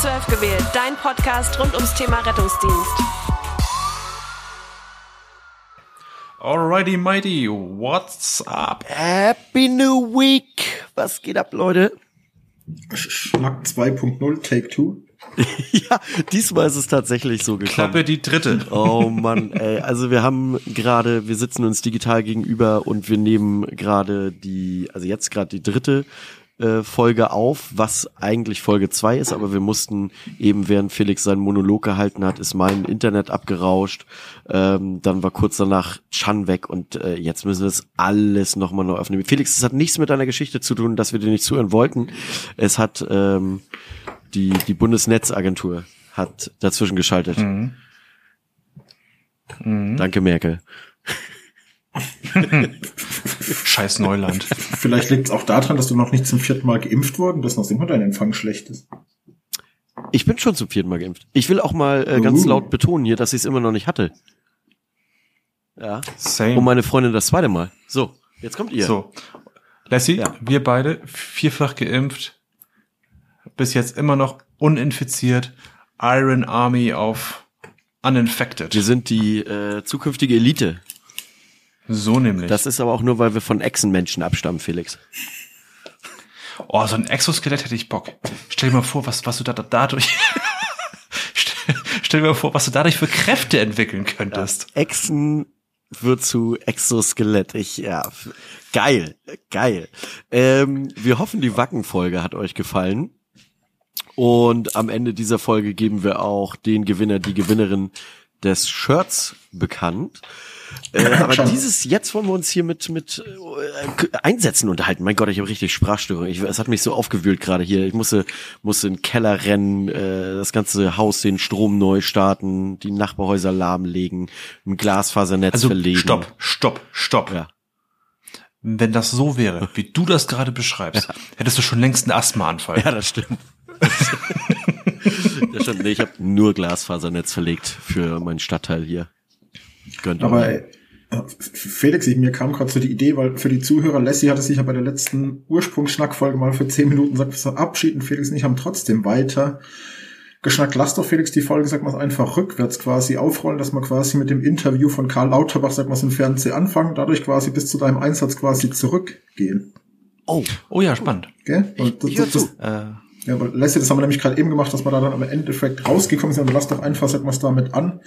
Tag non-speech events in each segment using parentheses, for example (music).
12 gewählt, dein Podcast rund ums Thema Rettungsdienst. Alrighty, mighty, what's up? Happy New Week! Was geht ab, Leute? Schnack 2.0, Take 2. (laughs) ja, diesmal ist es tatsächlich so gekommen. Klappe die dritte. Oh Mann, ey. Also wir haben gerade, wir sitzen uns digital gegenüber und wir nehmen gerade die, also jetzt gerade die dritte äh, Folge auf, was eigentlich Folge zwei ist, aber wir mussten eben, während Felix seinen Monolog gehalten hat, ist mein Internet abgerauscht. Ähm, dann war kurz danach Chan weg und äh, jetzt müssen wir das alles nochmal neu aufnehmen. Felix, es hat nichts mit deiner Geschichte zu tun, dass wir dir nicht zuhören wollten. Es hat ähm, die, die Bundesnetzagentur hat dazwischen geschaltet. Mhm. Mhm. Danke, Merkel. (laughs) Scheiß Neuland. Vielleicht liegt es auch daran, dass du noch nicht zum vierten Mal geimpft worden bist, nachdem dein Empfang schlecht ist. Ich bin schon zum vierten Mal geimpft. Ich will auch mal äh, ganz uh. laut betonen hier, dass ich es immer noch nicht hatte. Ja. Same. Und meine Freundin das zweite Mal. So, jetzt kommt ihr. So. Lassie, ja. wir beide vierfach geimpft, bis jetzt immer noch uninfiziert, Iron Army auf uninfected. Wir sind die äh, zukünftige Elite. So nämlich. Das ist aber auch nur, weil wir von Echsenmenschen abstammen, Felix. Oh, so ein Exoskelett hätte ich Bock. Stell dir mal vor, was, was du da, da dadurch, (laughs) stell, stell, dir mal vor, was du dadurch für Kräfte entwickeln könntest. Ja, Echsen wird zu Exoskelett. Ich, ja, geil, geil. Ähm, wir hoffen, die Wackenfolge hat euch gefallen. Und am Ende dieser Folge geben wir auch den Gewinner, die Gewinnerin des Shirts bekannt. Äh, aber dieses, jetzt wollen wir uns hier mit, mit äh, Einsätzen unterhalten. Mein Gott, ich habe richtig Sprachstörung. Ich, es hat mich so aufgewühlt gerade hier. Ich musste, musste in den Keller rennen, äh, das ganze Haus den Strom neu starten, die Nachbarhäuser lahmlegen, ein Glasfasernetz also, verlegen. Stopp, stopp, stopp. Ja. Wenn das so wäre, (laughs) wie du das gerade beschreibst, ja. hättest du schon längst einen Asthmaanfall. Ja, das stimmt. (laughs) (laughs) das stimmt. Nee, ich habe nur Glasfasernetz verlegt für meinen Stadtteil hier. Gönnt Aber ey, äh, Felix, ich, mir kam gerade so die Idee, weil für die Zuhörer, Lassie hatte sich ja bei der letzten Ursprungsschnackfolge mal für zehn Minuten gesagt, wir verabschieden Felix und ich haben trotzdem weiter geschnackt. Lass doch Felix die Folge, sag mal, einfach rückwärts quasi aufrollen, dass wir quasi mit dem Interview von Karl Lauterbach, sag mal, im Fernsehen anfangen, dadurch quasi bis zu deinem Einsatz quasi zurückgehen. Oh, oh ja, spannend. Okay? Ich, das, ich das, das, äh, ja, aber Leslie, das haben wir nämlich gerade eben gemacht, dass wir da dann am Endeffekt rausgekommen sind. Und lass doch einfach mal damit an.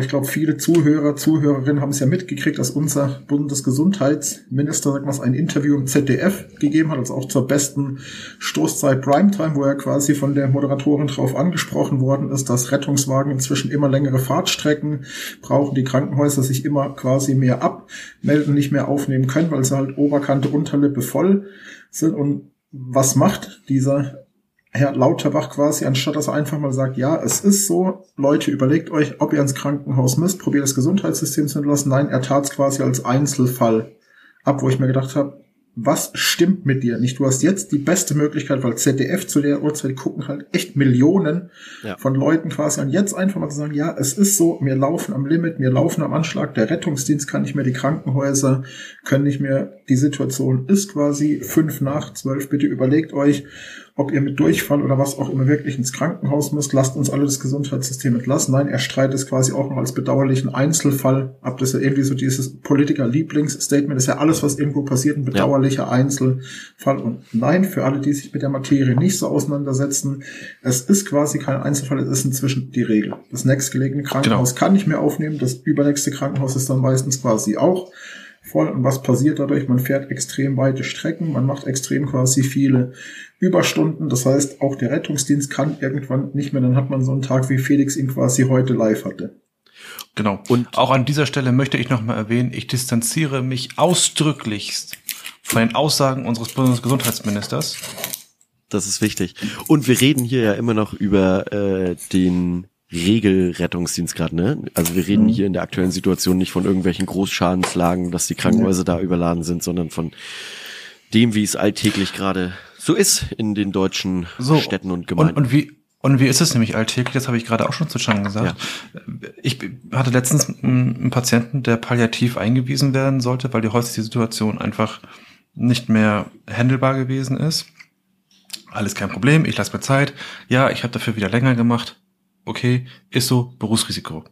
Ich glaube, viele Zuhörer, Zuhörerinnen haben es ja mitgekriegt, dass unser Bundesgesundheitsminister, sag mal, ein Interview im ZDF gegeben hat, also auch zur besten Stoßzeit Primetime, wo er quasi von der Moderatorin drauf angesprochen worden ist, dass Rettungswagen inzwischen immer längere Fahrtstrecken brauchen, die Krankenhäuser sich immer quasi mehr abmelden, nicht mehr aufnehmen können, weil sie halt Oberkante, Unterlippe voll sind. Und was macht dieser Herr Lauterbach quasi, anstatt dass er einfach mal sagt, ja, es ist so, Leute, überlegt euch, ob ihr ins Krankenhaus müsst, probiert das Gesundheitssystem zu entlassen. Nein, er tat es quasi als Einzelfall ab, wo ich mir gedacht habe, was stimmt mit dir nicht? Du hast jetzt die beste Möglichkeit, weil ZDF zu der Uhrzeit gucken halt echt Millionen ja. von Leuten quasi an. Jetzt einfach mal zu sagen, ja, es ist so, wir laufen am Limit, wir laufen am Anschlag, der Rettungsdienst kann nicht mehr, die Krankenhäuser können nicht mehr, die Situation ist quasi fünf nach zwölf. Bitte überlegt euch, ob ihr mit Durchfall oder was auch immer wirklich ins Krankenhaus müsst, lasst uns alle das Gesundheitssystem entlassen. Nein, er streitet es quasi auch noch als bedauerlichen Einzelfall ab. Das ist ja irgendwie so dieses Politiker-Lieblingsstatement. Das ist ja alles, was irgendwo passiert, ein bedauerlicher ja. Einzelfall. Und nein, für alle, die sich mit der Materie nicht so auseinandersetzen, es ist quasi kein Einzelfall, es ist inzwischen die Regel. Das nächstgelegene Krankenhaus genau. kann nicht mehr aufnehmen, das übernächste Krankenhaus ist dann meistens quasi auch voll. Und was passiert dadurch? Man fährt extrem weite Strecken, man macht extrem quasi viele Überstunden. Das heißt, auch der Rettungsdienst kann irgendwann nicht mehr. Dann hat man so einen Tag, wie Felix ihn quasi heute live hatte. Genau. Und auch an dieser Stelle möchte ich nochmal erwähnen, ich distanziere mich ausdrücklichst von den Aussagen unseres Bundesgesundheitsministers. Das ist wichtig. Und wir reden hier ja immer noch über äh, den Regelrettungsdienst gerade, ne? Also wir reden mhm. hier in der aktuellen Situation nicht von irgendwelchen Großschadenslagen, dass die Krankenhäuser ja. da überladen sind, sondern von dem, wie es alltäglich gerade so ist in den deutschen so, Städten und Gemeinden. Und, und wie und wie ist es nämlich alltäglich? Das habe ich gerade auch schon zu Chan gesagt. Ja. Ich hatte letztens einen Patienten, der palliativ eingewiesen werden sollte, weil die häusliche Situation einfach nicht mehr handelbar gewesen ist. Alles kein Problem, ich lasse mir Zeit. Ja, ich habe dafür wieder länger gemacht. Okay, ist so, Berufsrisiko.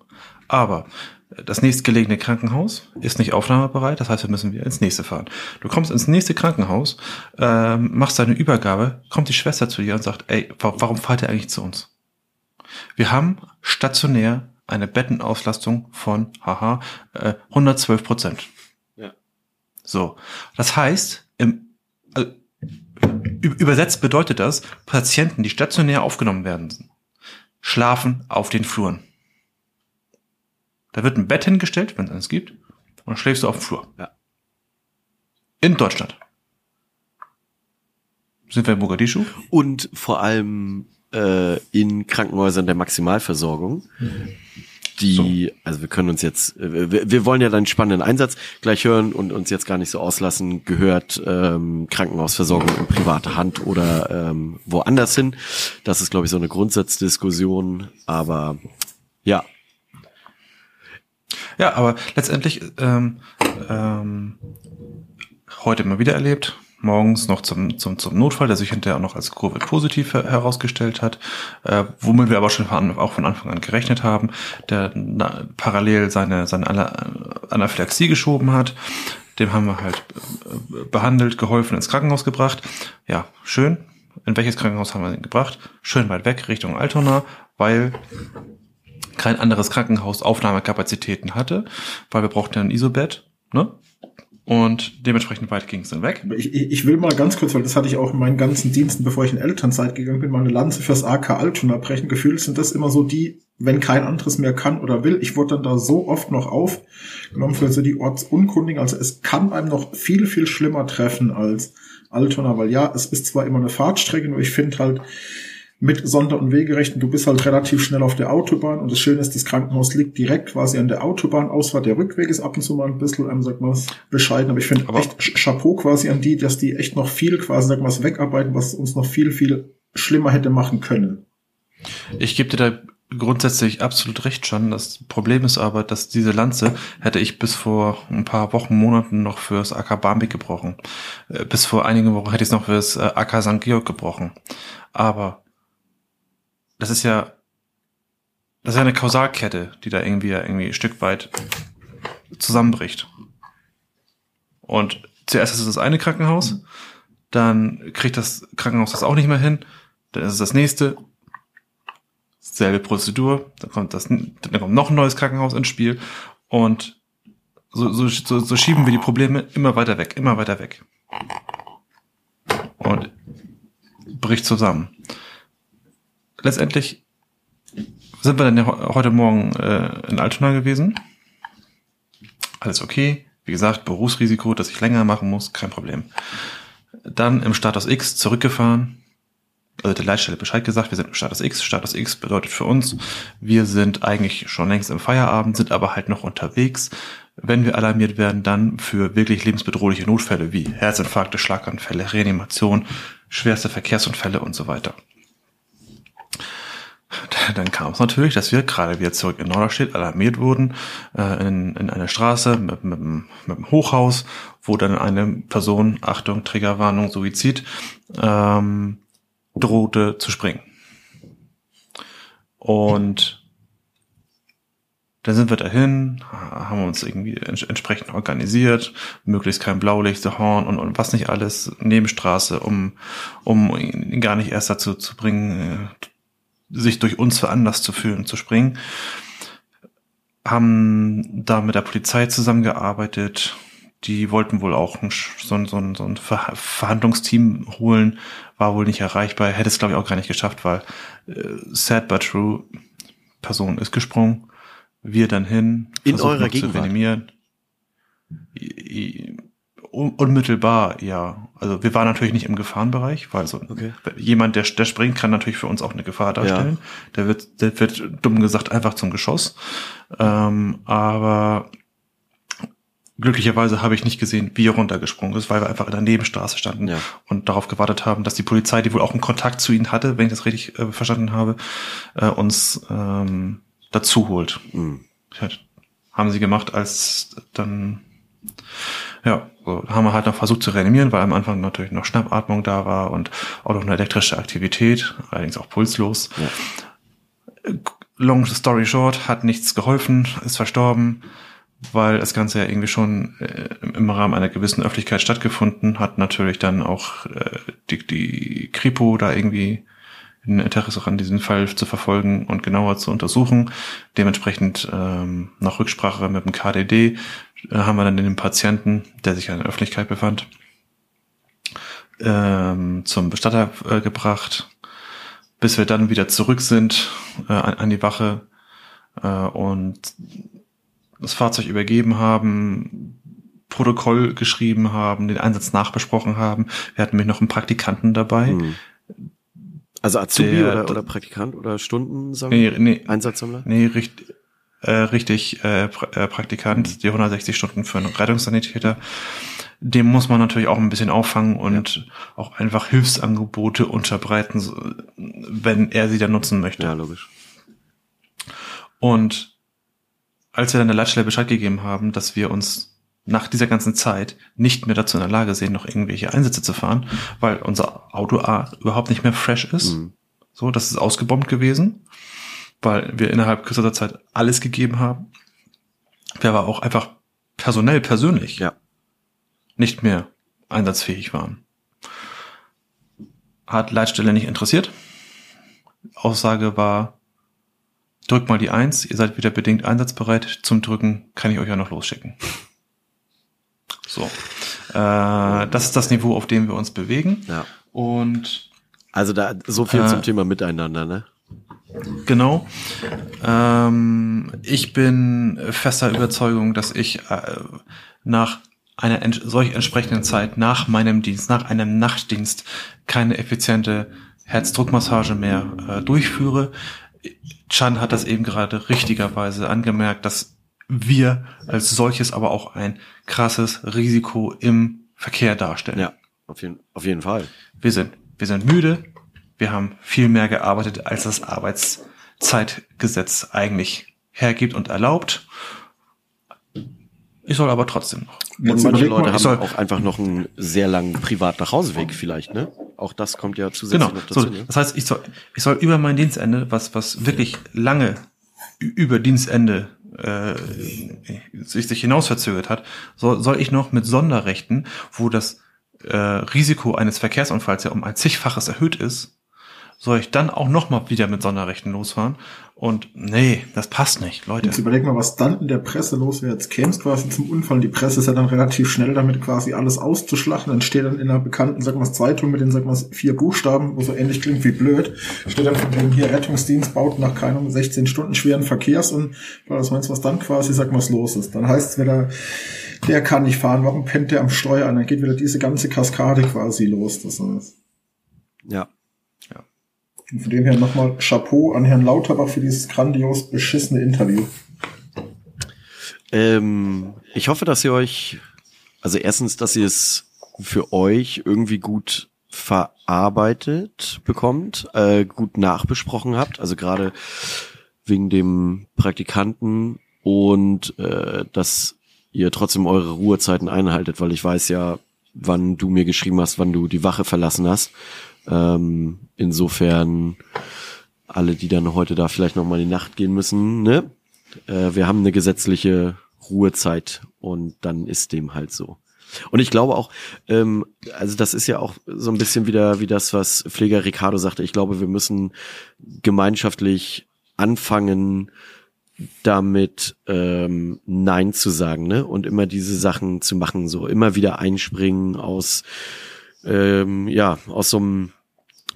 Aber das nächstgelegene Krankenhaus ist nicht aufnahmebereit, das heißt, wir müssen wieder ins nächste fahren. Du kommst ins nächste Krankenhaus, ähm, machst deine Übergabe, kommt die Schwester zu dir und sagt, ey, warum fahrt ihr eigentlich zu uns? Wir haben stationär eine Bettenauslastung von, haha, äh, 112 Prozent. Ja. So, das heißt, im, äh, übersetzt bedeutet das, Patienten, die stationär aufgenommen werden, schlafen auf den Fluren. Da wird ein Bett hingestellt, wenn es eins gibt, und dann schläfst du auf dem Flur. Ja. In Deutschland. Sind wir in Mogadischu? Und vor allem äh, in Krankenhäusern der Maximalversorgung. Die, so. also wir können uns jetzt, äh, wir, wir wollen ja deinen spannenden Einsatz gleich hören und uns jetzt gar nicht so auslassen, gehört ähm, Krankenhausversorgung in private Hand oder ähm, woanders hin. Das ist, glaube ich, so eine Grundsatzdiskussion. Aber ja, ja, aber letztendlich ähm, ähm, heute mal wieder erlebt, morgens noch zum, zum, zum Notfall, der sich hinterher auch noch als Covid-positiv herausgestellt hat, äh, womit wir aber schon von, auch von Anfang an gerechnet haben, der na, parallel seine, seine Anaphylaxie geschoben hat. Dem haben wir halt äh, behandelt, geholfen, ins Krankenhaus gebracht. Ja, schön. In welches Krankenhaus haben wir ihn gebracht? Schön weit weg, Richtung Altona, weil kein anderes Krankenhaus Aufnahmekapazitäten hatte, weil wir brauchten ja ein Isobett, ne? Und dementsprechend weit ging es dann weg. Ich, ich will mal ganz kurz, weil das hatte ich auch in meinen ganzen Diensten, bevor ich in Elternzeit gegangen bin, mal eine Lanze fürs AK Altona brechen. Gefühlt sind das immer so die, wenn kein anderes mehr kann oder will. Ich wurde dann da so oft noch aufgenommen für so die Ortsunkundigen. Also es kann einem noch viel, viel schlimmer treffen als Altona, weil ja, es ist zwar immer eine Fahrtstrecke, nur ich finde halt, mit Sonder- und Wegerechten. Du bist halt relativ schnell auf der Autobahn und das Schöne ist, das Krankenhaus liegt direkt quasi an der Autobahnausfahrt. Der Rückweg ist ab und zu mal ein bisschen, ähm, sag mal, bescheiden, aber ich finde echt Chapeau quasi an die, dass die echt noch viel quasi, sag mal, wegarbeiten, was uns noch viel, viel schlimmer hätte machen können. Ich gebe dir da grundsätzlich absolut recht schon. Das Problem ist aber, dass diese Lanze hätte ich bis vor ein paar Wochen, Monaten noch fürs AK Barmbek gebrochen. Äh, bis vor einigen Wochen hätte ich es noch fürs äh, AK St. Georg gebrochen. Aber das ist ja, das ist ja eine Kausalkette, die da irgendwie, irgendwie ein Stück weit zusammenbricht. Und zuerst ist es das eine Krankenhaus, dann kriegt das Krankenhaus das auch nicht mehr hin, dann ist es das nächste, selbe Prozedur, dann kommt das, dann kommt noch ein neues Krankenhaus ins Spiel und so, so, so, so schieben wir die Probleme immer weiter weg, immer weiter weg. Und bricht zusammen letztendlich sind wir dann ja heute Morgen äh, in Altona gewesen. Alles okay. Wie gesagt, Berufsrisiko, dass ich länger machen muss, kein Problem. Dann im Status X zurückgefahren. Also der Leitstelle Bescheid gesagt, wir sind im Status X. Status X bedeutet für uns, wir sind eigentlich schon längst im Feierabend, sind aber halt noch unterwegs. Wenn wir alarmiert werden, dann für wirklich lebensbedrohliche Notfälle wie Herzinfarkte, Schlaganfälle, Reanimation, schwerste Verkehrsunfälle und so weiter. Dann kam es natürlich, dass wir gerade wieder zurück in Norderstedt alarmiert wurden, äh, in, in eine Straße mit, mit, mit einem Hochhaus, wo dann eine Person, Achtung, Triggerwarnung, Suizid, ähm, drohte zu springen. Und dann sind wir dahin, haben uns irgendwie entsprechend organisiert, möglichst kein Blaulicht, Horn und, und was nicht alles, Nebenstraße, um, um ihn gar nicht erst dazu zu bringen, äh, sich durch uns veranlasst zu fühlen, zu springen. Haben da mit der Polizei zusammengearbeitet. Die wollten wohl auch ein, so, ein, so, ein, so ein Verhandlungsteam holen, war wohl nicht erreichbar, hätte es glaube ich auch gar nicht geschafft, weil äh, sad but true, Person ist gesprungen, wir dann hin, in eurer Gegenwart. zu unmittelbar, ja. Also wir waren natürlich nicht im Gefahrenbereich, weil so okay. jemand, der, der springt, kann natürlich für uns auch eine Gefahr darstellen. Ja. Der wird, der wird dumm gesagt einfach zum Geschoss. Ähm, aber glücklicherweise habe ich nicht gesehen, wie er runtergesprungen ist, weil wir einfach in der Nebenstraße standen ja. und darauf gewartet haben, dass die Polizei, die wohl auch einen Kontakt zu ihnen hatte, wenn ich das richtig äh, verstanden habe, äh, uns ähm, dazu holt. Mhm. Haben sie gemacht, als dann ja, so haben wir halt noch versucht zu reanimieren, weil am Anfang natürlich noch Schnappatmung da war und auch noch eine elektrische Aktivität, allerdings auch pulslos. Ja. Long story short, hat nichts geholfen, ist verstorben, weil das Ganze ja irgendwie schon äh, im Rahmen einer gewissen Öffentlichkeit stattgefunden hat, natürlich dann auch äh, die, die Kripo da irgendwie ein Interesse auch an diesem Fall zu verfolgen und genauer zu untersuchen. Dementsprechend ähm, nach Rücksprache mit dem KDD haben wir dann den Patienten, der sich in der Öffentlichkeit befand, ähm, zum Bestatter äh, gebracht, bis wir dann wieder zurück sind äh, an, an die Wache äh, und das Fahrzeug übergeben haben, Protokoll geschrieben haben, den Einsatz nachbesprochen haben. Wir hatten mich noch einen Praktikanten dabei. Mhm. Also Azubi der, oder, oder Praktikant oder Stundensammler? Nee, nee, Einsatzsammler? Nee, richtig, äh, richtig äh, äh, Praktikant, mhm. die 160 Stunden für einen Rettungssanitäter. Dem muss man natürlich auch ein bisschen auffangen und ja. auch einfach Hilfsangebote unterbreiten, wenn er sie dann nutzen möchte. Ja, logisch. Und als wir dann der Leitstelle Bescheid gegeben haben, dass wir uns nach dieser ganzen Zeit nicht mehr dazu in der Lage sehen, noch irgendwelche Einsätze zu fahren, weil unser Auto A überhaupt nicht mehr fresh ist. Mhm. So, das ist ausgebombt gewesen, weil wir innerhalb kürzester Zeit alles gegeben haben. Wir aber auch einfach personell, persönlich ja. nicht mehr einsatzfähig waren. Hat Leitstelle nicht interessiert. Aussage war, Drückt mal die Eins, ihr seid wieder bedingt einsatzbereit. Zum Drücken kann ich euch ja noch losschicken. (laughs) So. Äh, das ist das Niveau, auf dem wir uns bewegen. Ja. Und also da so viel äh, zum Thema Miteinander, ne? Genau. Ähm, ich bin fester Überzeugung, dass ich äh, nach einer ent solch entsprechenden Zeit, nach meinem Dienst, nach einem Nachtdienst, keine effiziente Herzdruckmassage mehr äh, durchführe. Chan hat das eben gerade richtigerweise angemerkt, dass wir als solches aber auch ein krasses Risiko im Verkehr darstellen. Ja, auf jeden, auf jeden Fall. Wir sind, wir sind müde. Wir haben viel mehr gearbeitet, als das Arbeitszeitgesetz eigentlich hergibt und erlaubt. Ich soll aber trotzdem noch. Und manche Leute haben auch einfach noch einen sehr langen privat Nachhauseweg vielleicht, ne? Auch das kommt ja zusätzlich genau. noch dazu. So, ne? Das heißt, ich soll, ich soll über mein Dienstende, was, was wirklich lange über Dienstende äh, sich, sich hinaus verzögert hat, soll, soll ich noch mit Sonderrechten, wo das äh, Risiko eines Verkehrsunfalls ja um ein zigfaches erhöht ist, soll ich dann auch noch mal wieder mit Sonderrechten losfahren? Und nee, das passt nicht, Leute. Jetzt überleg mal, was dann in der Presse los wäre. Jetzt käme es quasi zum Unfall. Die Presse ist ja dann relativ schnell damit quasi alles auszuschlachten. Dann steht dann in einer bekannten, sagen wir Zeitung mit den, sagen wir vier Buchstaben, wo so ähnlich klingt wie blöd, steht dann von dem hier Rettungsdienst baut nach keinem 16 Stunden schweren Verkehrs und was meinst du, was dann quasi, sag mal, los ist. Dann heißt es wieder, der kann nicht fahren, warum pennt der am Steuer an? Dann geht wieder diese ganze Kaskade quasi los. Das ist. Ja. Und von dem her nochmal Chapeau an Herrn Lauterbach für dieses grandios beschissene Interview. Ähm, ich hoffe, dass ihr euch, also erstens, dass ihr es für euch irgendwie gut verarbeitet bekommt, äh, gut nachbesprochen habt, also gerade wegen dem Praktikanten und äh, dass ihr trotzdem eure Ruhezeiten einhaltet, weil ich weiß ja, wann du mir geschrieben hast, wann du die Wache verlassen hast. Ähm, insofern alle, die dann heute da vielleicht noch mal in die Nacht gehen müssen, ne? Äh, wir haben eine gesetzliche Ruhezeit und dann ist dem halt so. Und ich glaube auch, ähm, also das ist ja auch so ein bisschen wieder wie das, was Pfleger Ricardo sagte. Ich glaube, wir müssen gemeinschaftlich anfangen, damit ähm, Nein zu sagen, ne? Und immer diese Sachen zu machen, so immer wieder einspringen aus ähm, ja aus so einem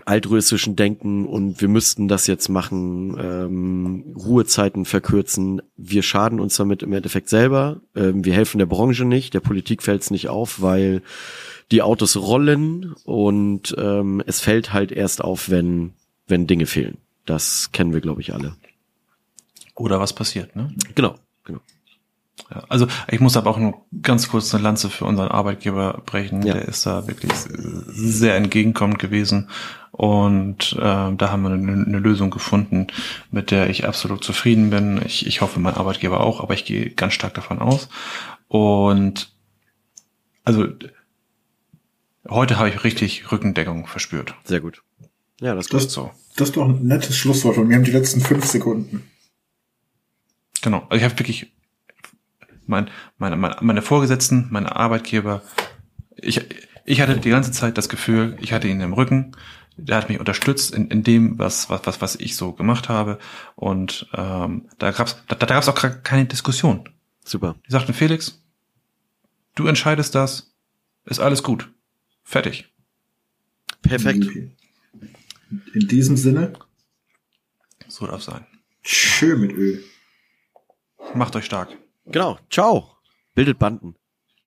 altruistischen Denken und wir müssten das jetzt machen, ähm, Ruhezeiten verkürzen. Wir schaden uns damit im Endeffekt selber. Ähm, wir helfen der Branche nicht, der Politik fällt es nicht auf, weil die Autos rollen und ähm, es fällt halt erst auf, wenn, wenn Dinge fehlen. Das kennen wir, glaube ich, alle. Oder was passiert, ne? Genau, genau. Ja, also ich muss aber auch nur ganz kurz eine Lanze für unseren Arbeitgeber brechen. Ja. Der ist da wirklich sehr entgegenkommend gewesen. Und äh, da haben wir eine, eine, Lösung gefunden, mit der ich absolut zufrieden bin. Ich, ich hoffe, mein Arbeitgeber auch, aber ich gehe ganz stark davon aus. Und also heute habe ich richtig Rückendeckung verspürt. Sehr gut. Ja, das, das so. Das ist doch ein nettes Schlusswort und wir haben die letzten fünf Sekunden. Genau. Also ich habe wirklich mein, meine, meine, meine Vorgesetzten, meine Arbeitgeber, ich, ich hatte die ganze Zeit das Gefühl, ich hatte ihn im Rücken, der hat mich unterstützt in, in dem, was, was, was, was ich so gemacht habe. Und ähm, da gab's da, da gab's auch keine Diskussion. Super. Die sagten, Felix, du entscheidest das, ist alles gut. Fertig. Perfekt. In diesem Sinne. So darf sein. Schön mit Öl. Macht euch stark. Genau. Ciao. Bildet Banden.